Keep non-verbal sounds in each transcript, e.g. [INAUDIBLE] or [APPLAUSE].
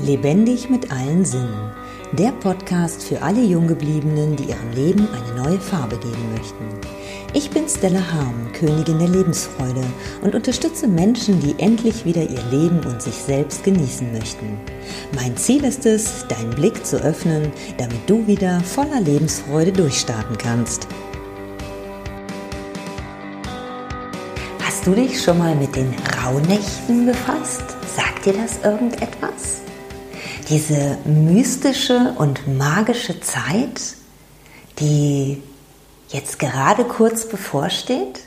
Lebendig mit allen Sinnen. Der Podcast für alle Junggebliebenen, die ihrem Leben eine neue Farbe geben möchten. Ich bin Stella Harm, Königin der Lebensfreude und unterstütze Menschen, die endlich wieder ihr Leben und sich selbst genießen möchten. Mein Ziel ist es, deinen Blick zu öffnen, damit du wieder voller Lebensfreude durchstarten kannst. Hast du dich schon mal mit den Rauhnächten befasst? Sagt dir das irgendetwas? Diese mystische und magische Zeit, die jetzt gerade kurz bevorsteht,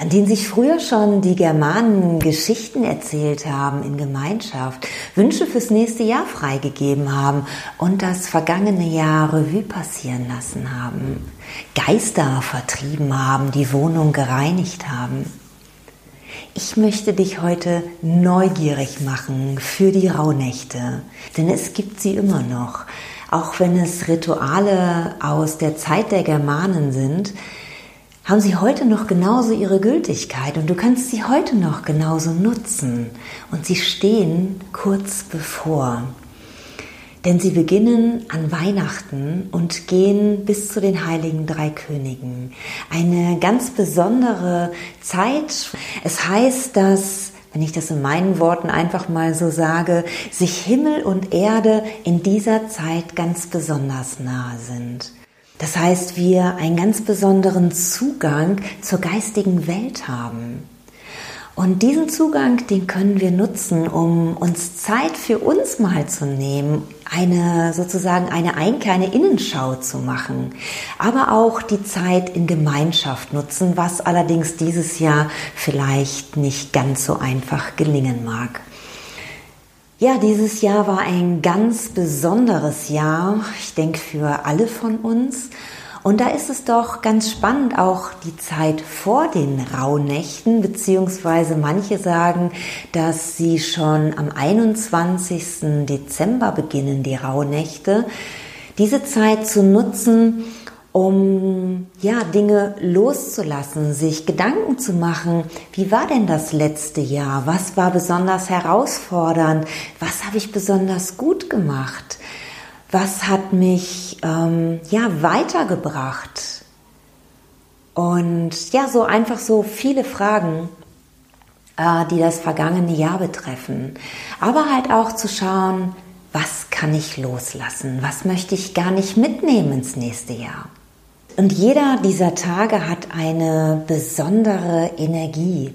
an denen sich früher schon die Germanen Geschichten erzählt haben in Gemeinschaft, Wünsche fürs nächste Jahr freigegeben haben und das vergangene Jahr Revue passieren lassen haben, Geister vertrieben haben, die Wohnung gereinigt haben. Ich möchte dich heute neugierig machen für die Rauhnächte, denn es gibt sie immer noch. Auch wenn es Rituale aus der Zeit der Germanen sind, haben sie heute noch genauso ihre Gültigkeit und du kannst sie heute noch genauso nutzen. Und sie stehen kurz bevor. Denn sie beginnen an Weihnachten und gehen bis zu den heiligen drei Königen. Eine ganz besondere Zeit. Es heißt, dass wenn ich das in meinen Worten einfach mal so sage, sich Himmel und Erde in dieser Zeit ganz besonders nahe sind. Das heißt, wir einen ganz besonderen Zugang zur geistigen Welt haben. Und diesen Zugang, den können wir nutzen, um uns Zeit für uns mal zu nehmen, eine sozusagen eine eine Innenschau zu machen, aber auch die Zeit in Gemeinschaft nutzen, was allerdings dieses Jahr vielleicht nicht ganz so einfach gelingen mag. Ja, dieses Jahr war ein ganz besonderes Jahr, ich denke für alle von uns. Und da ist es doch ganz spannend, auch die Zeit vor den Rauhnächten, beziehungsweise manche sagen, dass sie schon am 21. Dezember beginnen, die Rauhnächte, diese Zeit zu nutzen, um ja Dinge loszulassen, sich Gedanken zu machen, wie war denn das letzte Jahr? Was war besonders herausfordernd? Was habe ich besonders gut gemacht? Was hat mich ähm, ja weitergebracht? Und ja, so einfach so viele Fragen, äh, die das vergangene Jahr betreffen. Aber halt auch zu schauen, was kann ich loslassen? Was möchte ich gar nicht mitnehmen ins nächste Jahr? Und jeder dieser Tage hat eine besondere Energie.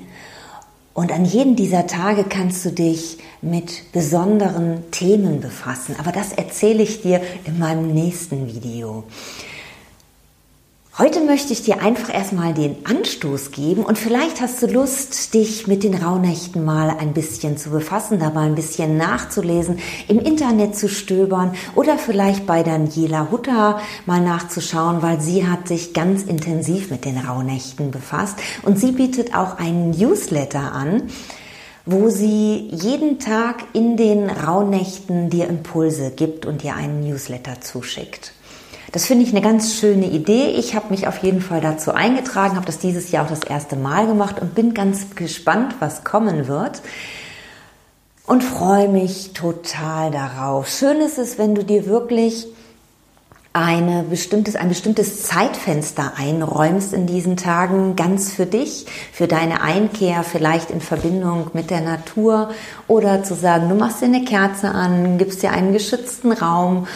Und an jedem dieser Tage kannst du dich mit besonderen Themen befassen. Aber das erzähle ich dir in meinem nächsten Video. Heute möchte ich dir einfach erstmal den Anstoß geben und vielleicht hast du Lust, dich mit den Rauhnächten mal ein bisschen zu befassen, da mal ein bisschen nachzulesen, im Internet zu stöbern oder vielleicht bei Daniela Hutter mal nachzuschauen, weil sie hat sich ganz intensiv mit den Rauhnächten befasst und sie bietet auch einen Newsletter an, wo sie jeden Tag in den Rauhnächten dir Impulse gibt und dir einen Newsletter zuschickt. Das finde ich eine ganz schöne Idee. Ich habe mich auf jeden Fall dazu eingetragen, habe das dieses Jahr auch das erste Mal gemacht und bin ganz gespannt, was kommen wird. Und freue mich total darauf. Schön ist es, wenn du dir wirklich eine bestimmtes, ein bestimmtes Zeitfenster einräumst in diesen Tagen ganz für dich, für deine Einkehr, vielleicht in Verbindung mit der Natur oder zu sagen, du machst dir eine Kerze an, gibst dir einen geschützten Raum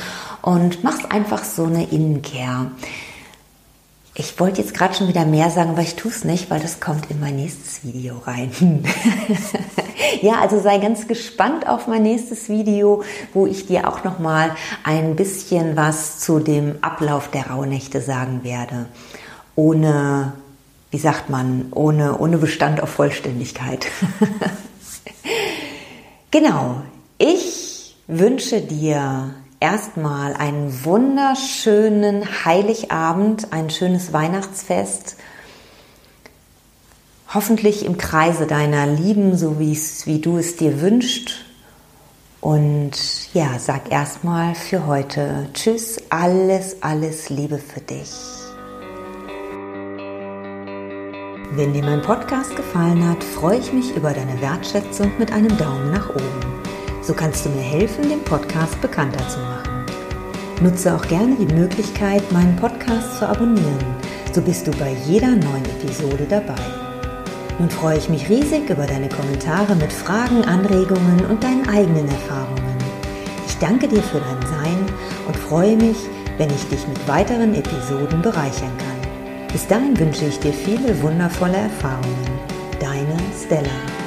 und machst einfach so eine Innenkehr. Ich wollte jetzt gerade schon wieder mehr sagen, aber ich tue es nicht, weil das kommt in mein nächstes Video rein. [LAUGHS] ja, also sei ganz gespannt auf mein nächstes Video, wo ich dir auch noch mal ein bisschen was zu dem Ablauf der Rauhnächte sagen werde, ohne, wie sagt man, ohne ohne Bestand auf Vollständigkeit. [LAUGHS] genau. Ich wünsche dir erstmal einen wunderschönen Heiligabend, ein schönes Weihnachtsfest. Hoffentlich im Kreise deiner Lieben, so wie du es dir wünschst. Und ja, sag erstmal für heute Tschüss, alles, alles Liebe für dich. Wenn dir mein Podcast gefallen hat, freue ich mich über deine Wertschätzung mit einem Daumen nach oben. So kannst du mir helfen, den Podcast bekannter zu machen. Nutze auch gerne die Möglichkeit, meinen Podcast zu abonnieren. So bist du bei jeder neuen Episode dabei. Nun freue ich mich riesig über deine Kommentare mit Fragen, Anregungen und deinen eigenen Erfahrungen. Ich danke dir für dein Sein und freue mich, wenn ich dich mit weiteren Episoden bereichern kann. Bis dahin wünsche ich dir viele wundervolle Erfahrungen. Deine Stella.